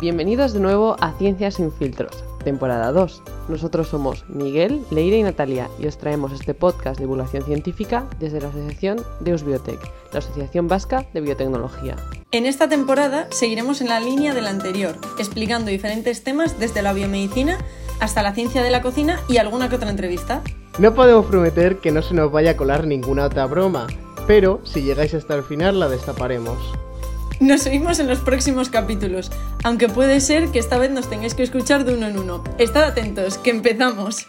Bienvenidos de nuevo a Ciencias sin filtros, temporada 2. Nosotros somos Miguel, Leire y Natalia y os traemos este podcast de divulgación científica desde la Asociación Deus Biotech, la Asociación Vasca de Biotecnología. En esta temporada seguiremos en la línea de la anterior, explicando diferentes temas desde la biomedicina hasta la ciencia de la cocina y alguna que otra entrevista. No podemos prometer que no se nos vaya a colar ninguna otra broma, pero si llegáis hasta el final la destaparemos. Nos seguimos en los próximos capítulos, aunque puede ser que esta vez nos tengáis que escuchar de uno en uno. Estad atentos, que empezamos.